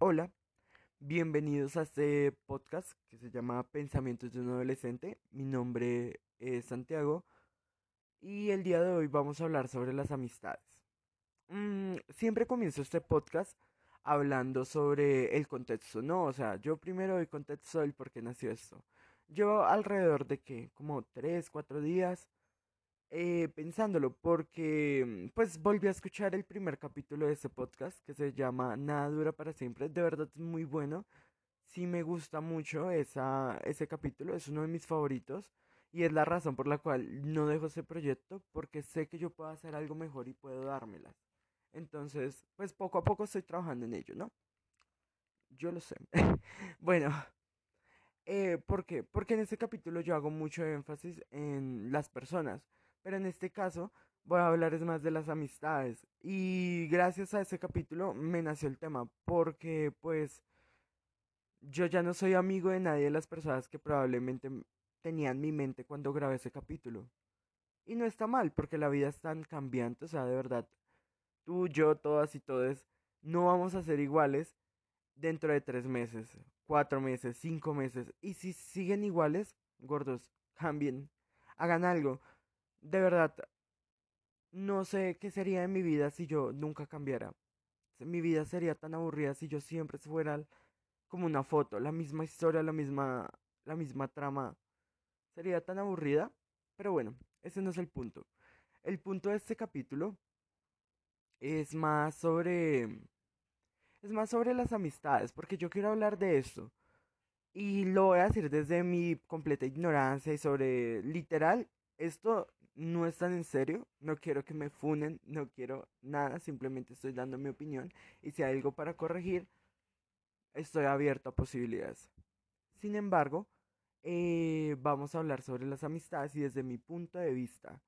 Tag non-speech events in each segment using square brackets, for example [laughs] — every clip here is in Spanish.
Hola, bienvenidos a este podcast que se llama Pensamientos de un adolescente. Mi nombre es Santiago y el día de hoy vamos a hablar sobre las amistades. Mm, siempre comienzo este podcast hablando sobre el contexto, ¿no? O sea, yo primero doy contexto del por qué nació esto. Yo alrededor de que como 3, 4 días eh, pensándolo, porque mm, pues volví a escuchar el primer capítulo de ese podcast que se llama Nada dura para siempre. De verdad es muy bueno. Sí me gusta mucho esa, ese capítulo, es uno de mis favoritos. Y es la razón por la cual no dejo ese proyecto, porque sé que yo puedo hacer algo mejor y puedo dármelas. Entonces, pues poco a poco estoy trabajando en ello, ¿no? Yo lo sé. [laughs] bueno, eh, ¿por qué? Porque en este capítulo yo hago mucho énfasis en las personas pero en este caso voy a hablar más de las amistades. Y gracias a ese capítulo me nació el tema, porque pues yo ya no soy amigo de nadie de las personas que probablemente tenían mi mente cuando grabé ese capítulo. Y no está mal, porque la vida es tan cambiante, o sea, de verdad, tú, yo, todas y todos, no vamos a ser iguales dentro de tres meses, cuatro meses, cinco meses. Y si siguen iguales, gordos, cambien, hagan algo. De verdad, no sé qué sería de mi vida si yo nunca cambiara. Mi vida sería tan aburrida si yo siempre fuera como una foto, la misma historia, la misma, la misma trama. Sería tan aburrida, pero bueno, ese no es el punto. El punto de este capítulo es más sobre es más sobre las amistades, porque yo quiero hablar de esto. Y lo voy a decir desde mi completa ignorancia y sobre literal, esto no es tan en serio, no quiero que me funen, no quiero nada, simplemente estoy dando mi opinión y si hay algo para corregir, estoy abierto a posibilidades. Sin embargo, eh, vamos a hablar sobre las amistades y desde mi punto de vista,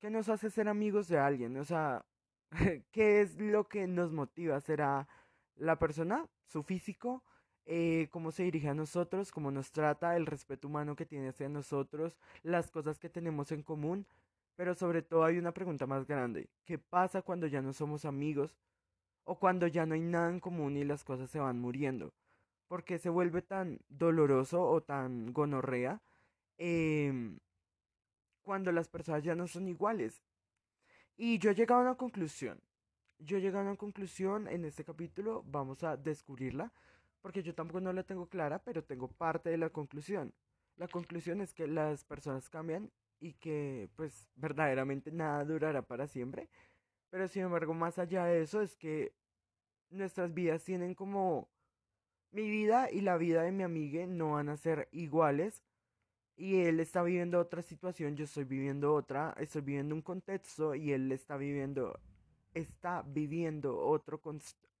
¿qué nos hace ser amigos de alguien? O sea, [laughs] ¿qué es lo que nos motiva? ¿Será la persona, su físico? Eh, cómo se dirige a nosotros, cómo nos trata, el respeto humano que tiene hacia nosotros, las cosas que tenemos en común, pero sobre todo hay una pregunta más grande, ¿qué pasa cuando ya no somos amigos o cuando ya no hay nada en común y las cosas se van muriendo? ¿Por qué se vuelve tan doloroso o tan gonorrea em, cuando las personas ya no son iguales? Y yo he llegado a una conclusión. Yo he llegado a una conclusión en este capítulo, vamos a descubrirla porque yo tampoco no la tengo clara, pero tengo parte de la conclusión. La conclusión es que las personas cambian y que pues verdaderamente nada durará para siempre. Pero sin embargo, más allá de eso es que nuestras vidas tienen como mi vida y la vida de mi amiga no van a ser iguales. Y él está viviendo otra situación, yo estoy viviendo otra, estoy viviendo un contexto y él está viviendo está viviendo otro,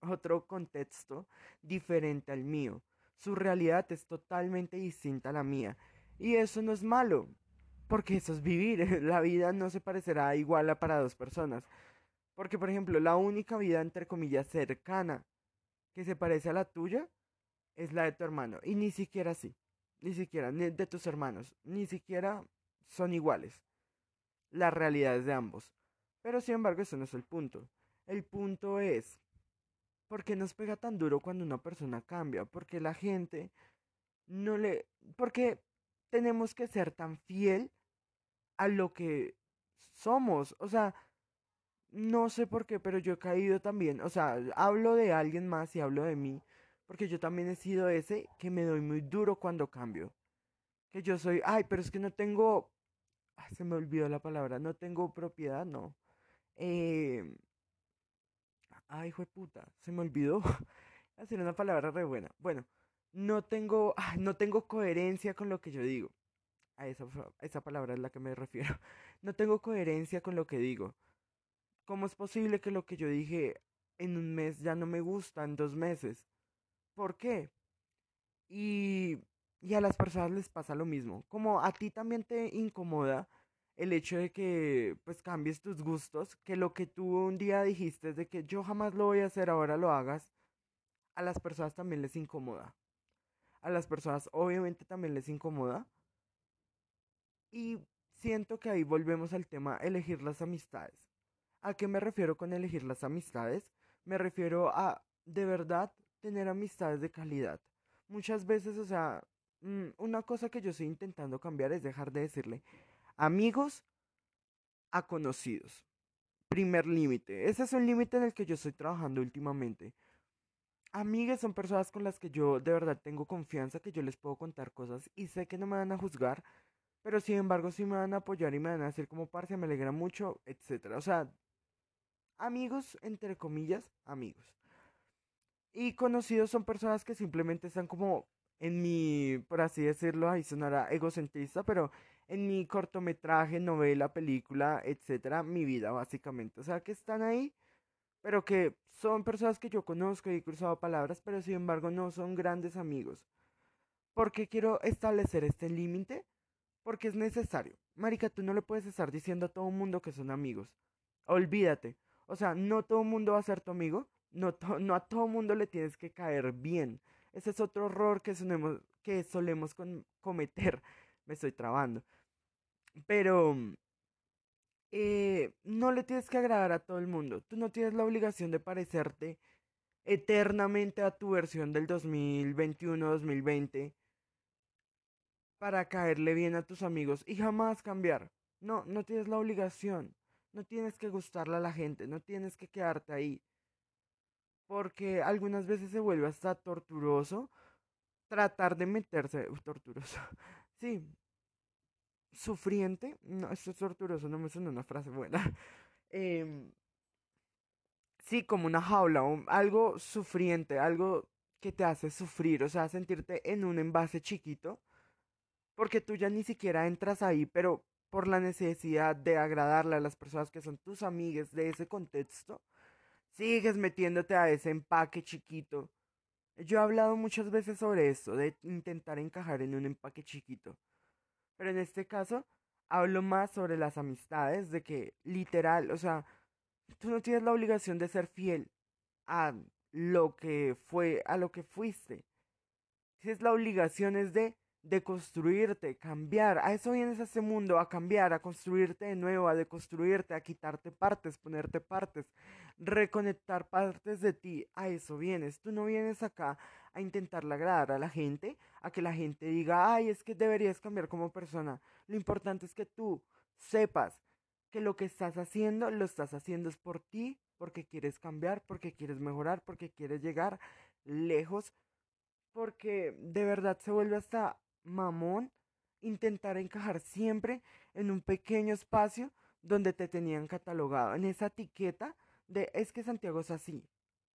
otro contexto diferente al mío. Su realidad es totalmente distinta a la mía. Y eso no es malo, porque eso es vivir. [laughs] La vida no se parecerá igual a para dos personas. Porque, por ejemplo, la única vida, entre comillas, cercana que se parece a la tuya es la de tu hermano. Y ni siquiera así. Ni siquiera de tus hermanos. Ni siquiera son iguales. Las realidades de ambos. Pero sin embargo, eso no es el punto. El punto es, ¿por qué nos pega tan duro cuando una persona cambia? Porque la gente no le... Porque tenemos que ser tan fiel a lo que somos. O sea, no sé por qué, pero yo he caído también. O sea, hablo de alguien más y hablo de mí. Porque yo también he sido ese que me doy muy duro cuando cambio. Que yo soy, ay, pero es que no tengo... se me olvidó la palabra, no tengo propiedad, no. Eh, ay, hijo de puta, se me olvidó. [laughs] Hacer una palabra re buena. Bueno, no tengo, no tengo coherencia con lo que yo digo. A esa, esa palabra es la que me refiero. [laughs] No tengo coherencia con lo que digo. ¿Cómo es posible que lo que yo dije en un mes ya no me gusta en dos meses? ¿Por qué? Y, y a las personas les pasa lo mismo. Como a ti también te incomoda el hecho de que pues cambies tus gustos, que lo que tú un día dijiste de que yo jamás lo voy a hacer, ahora lo hagas, a las personas también les incomoda. A las personas obviamente también les incomoda. Y siento que ahí volvemos al tema elegir las amistades. ¿A qué me refiero con elegir las amistades? Me refiero a de verdad tener amistades de calidad. Muchas veces, o sea, mm, una cosa que yo estoy intentando cambiar es dejar de decirle amigos a conocidos. Primer límite. Ese es un límite en el que yo estoy trabajando últimamente. Amigas son personas con las que yo de verdad tengo confianza, que yo les puedo contar cosas y sé que no me van a juzgar, pero sin embargo sí me van a apoyar y me van a decir como parce, me alegra mucho, etcétera. O sea, amigos, entre comillas, amigos. Y conocidos son personas que simplemente están como en mi, por así decirlo, ahí sonará egocentrista, pero en mi cortometraje, novela, película, etcétera, mi vida básicamente. O sea, que están ahí, pero que son personas que yo conozco y he cruzado palabras, pero sin embargo no son grandes amigos. ¿Por qué quiero establecer este límite? Porque es necesario. Marica, tú no le puedes estar diciendo a todo el mundo que son amigos. Olvídate. O sea, no todo el mundo va a ser tu amigo. No, no a todo el mundo le tienes que caer bien. Ese es otro error que solemos, que solemos cometer. [laughs] Me estoy trabando. Pero eh, no le tienes que agradar a todo el mundo. Tú no tienes la obligación de parecerte eternamente a tu versión del 2021-2020 para caerle bien a tus amigos y jamás cambiar. No, no tienes la obligación. No tienes que gustarle a la gente, no tienes que quedarte ahí. Porque algunas veces se vuelve hasta torturoso tratar de meterse. torturoso. [laughs] Sí, sufriente, no, esto es torturoso, no me suena una frase buena. [laughs] Em, sí, como una jaula, algo sufriente, algo que te hace sufrir, o sea, sentirte en un envase chiquito, porque tú ya ni siquiera entras ahí, pero por la necesidad de agradarle a las personas que son tus amigas de ese contexto, sigues metiéndote a ese empaque chiquito. Yo he hablado muchas veces sobre esto, de intentar encajar en un empaque chiquito. Pero en este caso hablo más sobre las amistades, de que literal, o sea, tú no tienes la obligación de ser fiel a lo que fue, a lo que fuiste. Tienes la obligación es de de construirte, cambiar. A eso vienes a este mundo, a cambiar, a construirte de nuevo, a deconstruirte, a quitarte partes, ponerte partes, reconectar partes de ti. A eso vienes. Tú no vienes acá a intentar agradar a la gente, a que la gente diga, ay, es que deberías cambiar como persona. Lo importante es que tú sepas que lo que estás haciendo, lo estás haciendo es por ti, porque quieres cambiar, porque quieres mejorar, porque quieres llegar lejos, porque de verdad se vuelve hasta mamón intentar encajar siempre en un pequeño espacio donde te tenían catalogado, en esa etiqueta de es que Santiago es así.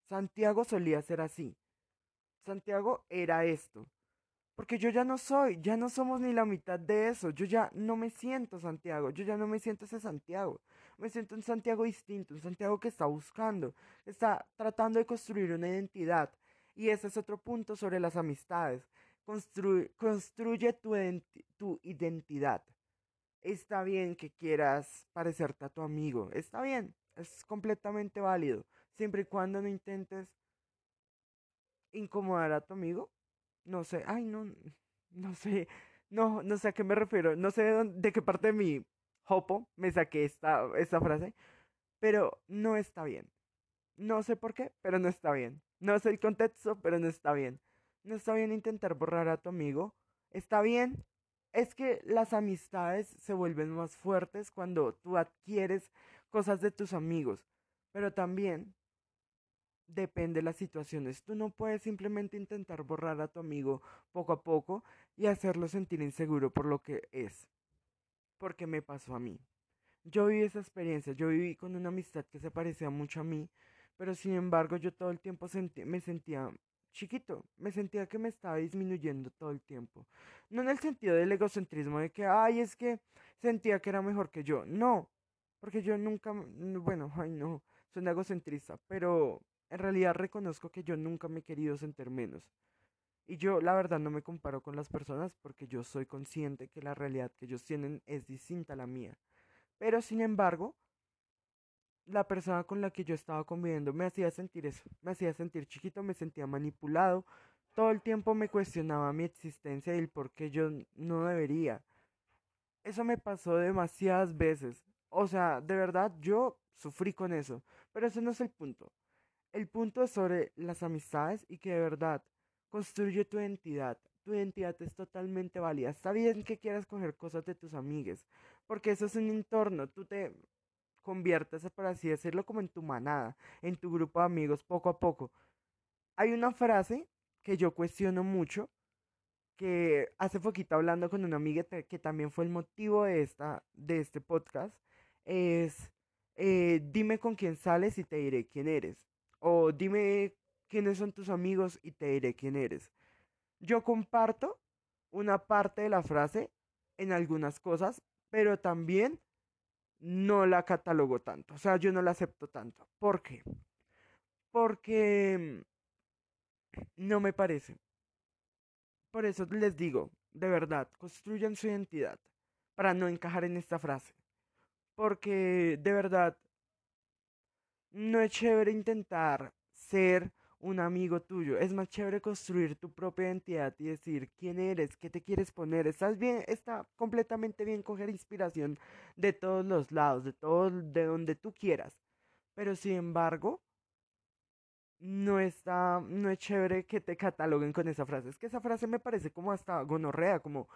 Santiago solía ser así. Santiago era esto. Porque yo ya no soy, ya no somos ni la mitad de eso. Yo ya no me siento Santiago, yo ya no me siento ese Santiago. Me siento un Santiago distinto, un Santiago que está buscando, está tratando de construir una identidad. Y ese es otro punto sobre las amistades construye tu, tu identidad. Está bien que quieras parecerte a tu amigo, está bien, es completamente válido, siempre y cuando no intentes incomodar a tu amigo. No sé, ay, no, no sé, no, no sé a qué me refiero, no sé de, qué parte de mi hopo me saqué esta, esta frase, pero no está bien. No sé por qué, pero no está bien. No sé el contexto, pero no está bien. No está bien intentar borrar a tu amigo. Está bien. Es que las amistades se vuelven más fuertes cuando tú adquieres cosas de tus amigos. Pero también depende de las situaciones. Tú no puedes simplemente intentar borrar a tu amigo poco a poco y hacerlo sentir inseguro por lo que es. Porque me pasó a mí. Yo viví esa experiencia, yo viví con una amistad que se parecía mucho a mí, pero sin embargo yo todo el tiempo me sentía chiquito, me sentía que me estaba disminuyendo todo el tiempo. No en el sentido del egocentrismo de que, ay, es que sentía que era mejor que yo. No, porque yo nunca, bueno, ay, no, soy egocentrista, pero en realidad reconozco que yo nunca me he querido sentir menos. Y yo, la verdad, no me comparo con las personas porque yo soy consciente que la realidad que ellos tienen es distinta a la mía. Pero, sin embargo, la persona con la que yo estaba conviviendo me hacía sentir eso, me hacía sentir chiquito, me sentía manipulado, todo el tiempo me cuestionaba mi existencia y el por qué yo no debería. Eso me pasó demasiadas veces. O sea, de verdad yo sufrí con eso, pero ese no es el punto. El punto es sobre las amistades y que de verdad construye tu identidad. Tu identidad es totalmente válida. Está bien que quieras coger cosas de tus amigues, porque eso es un entorno. Tú te conviertes, por así decirlo, como en tu manada, en tu grupo de amigos, poco a poco. Hay una frase que yo cuestiono mucho, que hace poquito hablando con una amiga que también fue el motivo de, esta, de este podcast, es eh, dime con quién sales y te diré quién eres. O dime quiénes son tus amigos y te diré quién eres. Yo comparto una parte de la frase en algunas cosas, pero también no la catalogo tanto. O sea, yo no la acepto tanto. ¿Por qué? Porque no me parece. Por eso les digo, de verdad, construyan su identidad para no encajar en esta frase. Porque de verdad, no es chévere intentar ser un amigo tuyo. Es más chévere construir tu propia identidad y decir quién eres, qué te quieres poner. Estás bien, está completamente bien coger inspiración de todos los lados, de todo, de donde tú quieras. Pero sin embargo, no está, no es chévere que te cataloguen con esa frase. Es que esa frase me parece como hasta gonorrea, como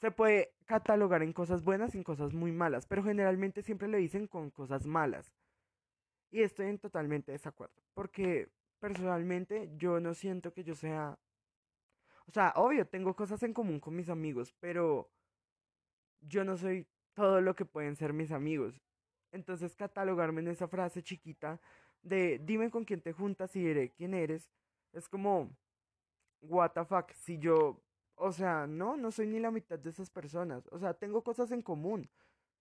se puede catalogar en cosas buenas y en cosas muy malas, pero generalmente siempre le dicen con cosas malas. Y estoy en totalmente desacuerdo, porque personalmente yo no siento que yo sea... O sea, obvio, tengo cosas en común con mis amigos, pero yo no soy todo lo que pueden ser mis amigos. Entonces catalogarme en esa frase chiquita de dime con quién te juntas y diré quién eres, es como, what the fuck, si yo, o sea, no, no soy ni la mitad de esas personas, o sea, tengo cosas en común,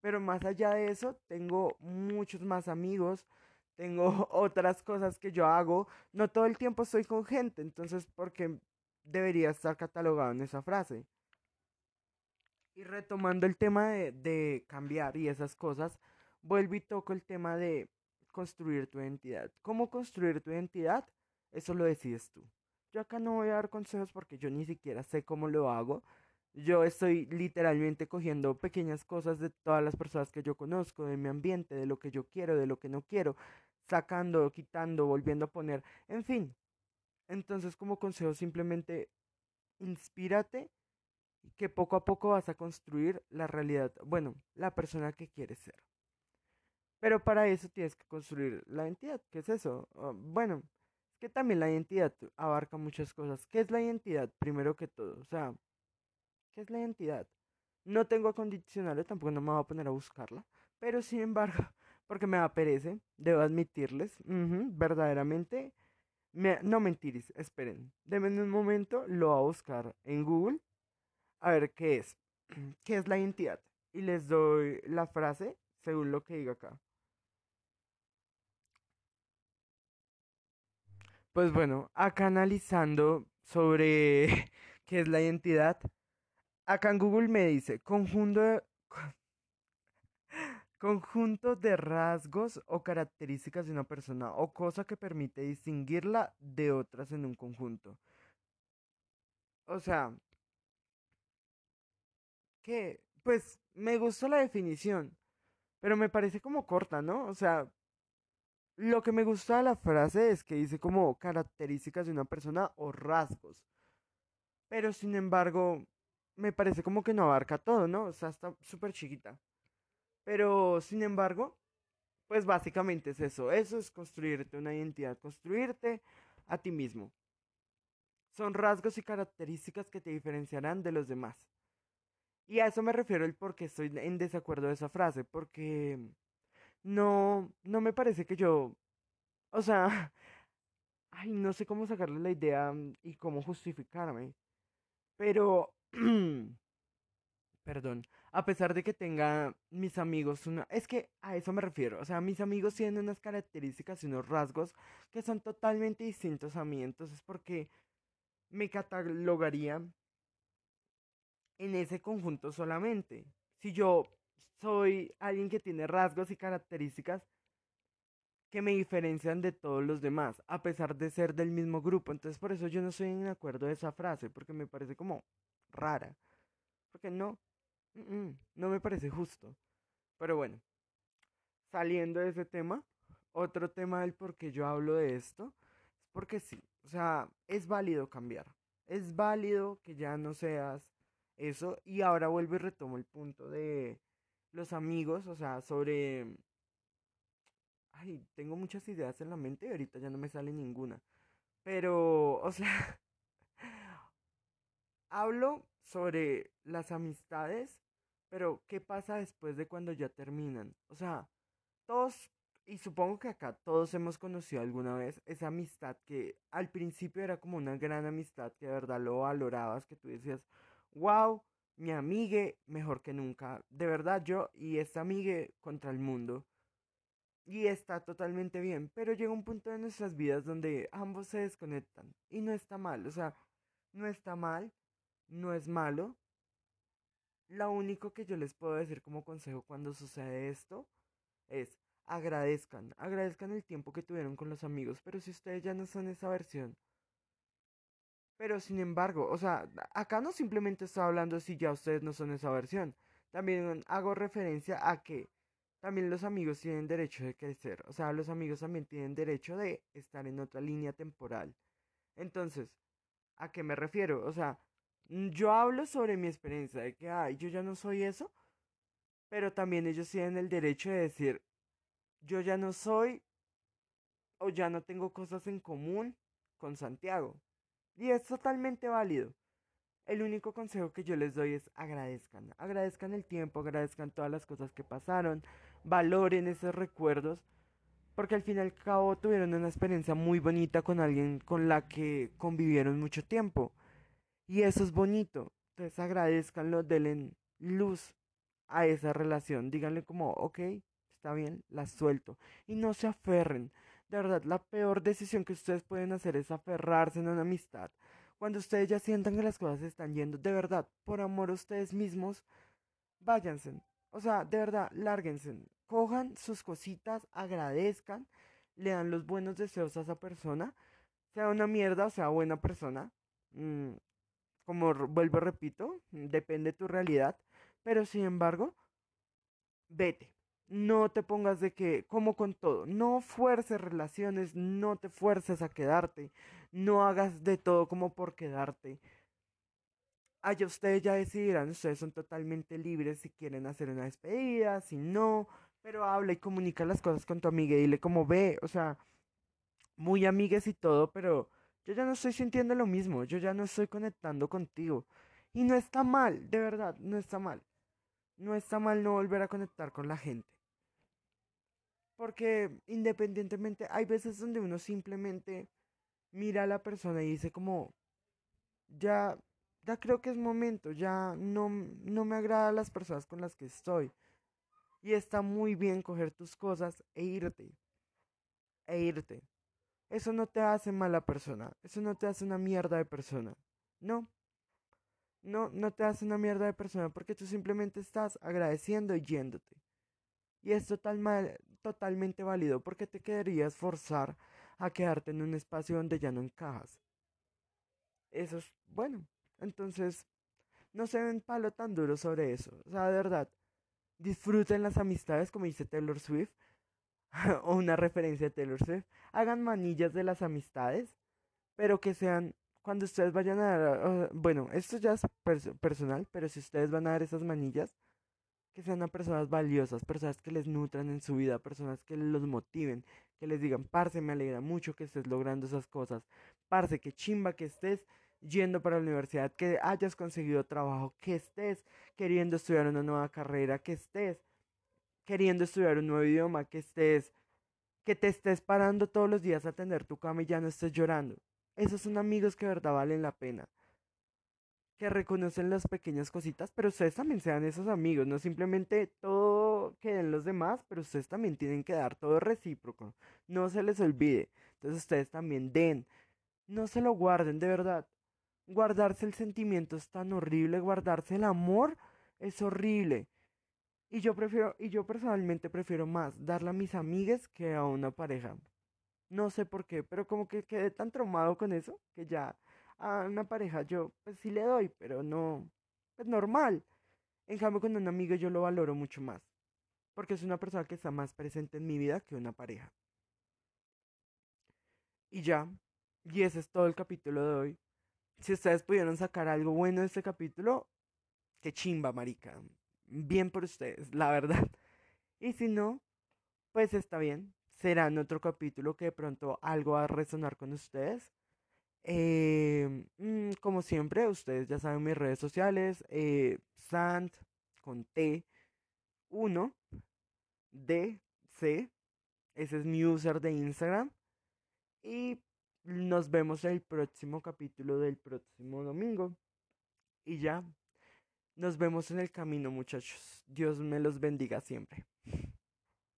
pero más allá de eso, tengo muchos más amigos, tengo [laughs] otras cosas que yo hago, no todo el tiempo estoy con gente, entonces, ¿por qué debería estar catalogado en esa frase? Y retomando el tema de, de cambiar y esas cosas, vuelvo y toco el tema de construir tu identidad. ¿Cómo construir tu identidad? Eso lo decides tú. Yo acá no voy a dar consejos porque yo ni siquiera sé cómo lo hago. Yo estoy literalmente cogiendo pequeñas cosas de todas las personas que yo conozco, de mi ambiente, de lo que yo quiero, de lo que no quiero, sacando, quitando, volviendo a poner, en fin. Entonces como consejo simplemente inspírate que poco a poco vas a construir la realidad, bueno, la persona que quieres ser. Pero para eso tienes que construir la identidad. ¿Qué es eso? Ah, bueno, es que también la identidad abarca muchas cosas. ¿Qué es la identidad? Primero que todo. O sea, ¿qué es la identidad? No tengo acondicionales, tampoco no me voy a poner a buscarla. Pero sin embargo, porque me da pereza, debo admitirles, verdaderamente, no mentiris, esperen, denme un momento, lo voy a buscar en Google, a ver qué es, [clears throat] qué es la identidad. Y les doy la frase según lo que diga acá. Pues bueno, acá analizando sobre [laughs] qué es la identidad, acá en Google me dice conjunto de, conjunto de rasgos o características de una persona o cosa que permite distinguirla de otras en un conjunto. O sea, que, pues me gustó la definición, pero me parece como corta, ¿no? O sea, lo que me gusta de la frase es que dice como características de una persona o rasgos. Pero sin embargo, me parece como que no abarca todo, ¿no? O sea, está súper chiquita. Pero sin embargo, pues básicamente es eso. Eso es construirte una identidad, construirte a ti mismo. Son rasgos y características que te diferenciarán de los demás. Y a eso me refiero el por qué estoy en desacuerdo de esa frase, porque no, no me parece que yo, o sea, [laughs] ay, no sé cómo sacarle la idea mm, y cómo justificarme, pero, [clears throat] perdón, a pesar de que tenga mis amigos una, es que a eso me refiero, o sea, mis amigos tienen unas características y unos rasgos que son totalmente distintos a mí, entonces porque me catalogaría en ese conjunto solamente. Si yo soy alguien que tiene rasgos y características que me diferencian de todos los demás, a pesar de ser del mismo grupo. Entonces por eso yo no estoy en acuerdo de esa frase, porque me parece como rara. Porque no, no me parece justo. Pero bueno, saliendo de ese tema, otro tema del por qué yo hablo de esto es porque sí, o sea, es válido cambiar. Es válido que ya no seas eso y ahora vuelvo y retomo el punto de los amigos, o sea, sobre... Ay, tengo muchas ideas en la mente y ahorita ya no me sale ninguna. Pero, o sea, [laughs] hablo sobre las amistades, pero ¿qué pasa después de cuando ya terminan? O sea, todos, y supongo que acá todos hemos conocido alguna vez esa amistad que al principio era como una gran amistad que de verdad lo valorabas, que tú decías, wow, mi amigue mejor que nunca, de verdad yo y esta amigue contra el mundo. Y está totalmente bien, pero llega un punto de nuestras vidas donde ambos se desconectan y no está mal, o sea, no está mal, no es malo. Lo único que yo les puedo decir como consejo cuando sucede esto es agradezcan, agradezcan el tiempo que tuvieron con los amigos, pero si ustedes ya no son esa versión, pero sin embargo, o sea, acá no simplemente estoy hablando si ya ustedes no son esa versión. También hago referencia a que también los amigos tienen derecho de crecer. O sea, los amigos también tienen derecho de estar en otra línea temporal. Entonces, ¿a qué me refiero? O sea, yo hablo sobre mi experiencia de que, yo ya no soy eso. Pero también ellos tienen el derecho de decir, yo ya no soy o ya no tengo cosas en común con Santiago. Y es totalmente válido. El único consejo que yo les doy es agradezcan. Agradezcan el tiempo, agradezcan todas las cosas que pasaron, valoren esos recuerdos, porque al fin y al cabo tuvieron una experiencia muy bonita con alguien con la que convivieron mucho tiempo. Y eso es bonito. Entonces agradezcanlo, denle luz a esa relación. Díganle como, ok, está bien, la suelto. Y no se aferren. De verdad, la peor decisión que ustedes pueden hacer es aferrarse en una amistad. Cuando ustedes ya sientan que las cosas están yendo, de verdad, por amor a ustedes mismos, váyanse. O sea, de verdad, lárguense. Cojan sus cositas, agradezcan, le dan los buenos deseos a esa persona, sea una mierda sea buena persona. Mm, como vuelvo, repito, depende de tu realidad. Pero sin embargo, vete. No te pongas de que, como con todo, no fuerces relaciones, no te fuerces a quedarte, no hagas de todo como por quedarte. Allá ustedes ya decidirán, ustedes son totalmente libres si quieren hacer una despedida, si no, pero habla y comunica las cosas con tu amiga y dile como ve, o sea, muy amigues y todo, pero yo ya no estoy sintiendo lo mismo, yo ya no estoy conectando contigo. Y no está mal, de verdad, no está mal. No está mal no volver a conectar con la gente. Porque independientemente, hay veces donde uno simplemente mira a la persona y dice como, ya, ya creo que es momento, ya no, no me agradan las personas con las que estoy. Y está muy bien coger tus cosas e irte. E irte. Eso no te hace mala persona. Eso no te hace una mierda de persona. No. No, no te hace una mierda de persona porque tú simplemente estás agradeciendo y yéndote. Y es total mal, totalmente válido porque te quedarías forzar a quedarte en un espacio donde ya no encajas. Eso es bueno. Entonces, no se ven palo tan duro sobre eso. O sea, de verdad, disfruten las amistades, como dice Taylor Swift, [laughs] o una referencia a Taylor Swift. Hagan manillas de las amistades, pero que sean, cuando ustedes vayan a dar, bueno, esto ya es personal, pero si ustedes van a dar esas manillas, que sean a personas valiosas, personas que les nutran en su vida, personas que los motiven, que les digan, parce, me alegra mucho que estés logrando esas cosas, parce, que chimba que estés yendo para la universidad, que hayas conseguido trabajo, que estés queriendo estudiar una nueva carrera, que estés queriendo estudiar un nuevo idioma, que estés, que te estés parando todos los días a atender tu cama y ya no estés llorando. Esos son amigos que de verdad valen la pena que reconocen las pequeñas cositas, pero ustedes también sean esos amigos, no simplemente todo que den los demás, pero ustedes también tienen que dar todo recíproco, no se les olvide, entonces ustedes también den, no se lo guarden, de verdad, guardarse el sentimiento es tan horrible, guardarse el amor es horrible, y yo prefiero, y yo personalmente prefiero más darle a mis amigas que a una pareja, no sé por qué, pero como que quedé tan traumado con eso, que ya a una pareja yo pues sí le doy, pero no, es normal. En cambio con un amigo yo lo valoro mucho más, porque es una persona que está más presente en mi vida que una pareja. Y ya, y ese es todo el capítulo de hoy. Si ustedes pudieron sacar algo bueno de este capítulo, qué chimba, marica. Bien por ustedes, la verdad. [laughs] Y si no, pues está bien. Será en otro capítulo que de pronto algo va a resonar con ustedes. Eh, mm, como siempre, ustedes ya saben mis redes sociales. Eh, Sant con T 1 D C. Ese es mi user de Instagram. Y nos vemos el próximo capítulo del próximo domingo. Y ya. Nos vemos en el camino, muchachos. Dios me los bendiga siempre.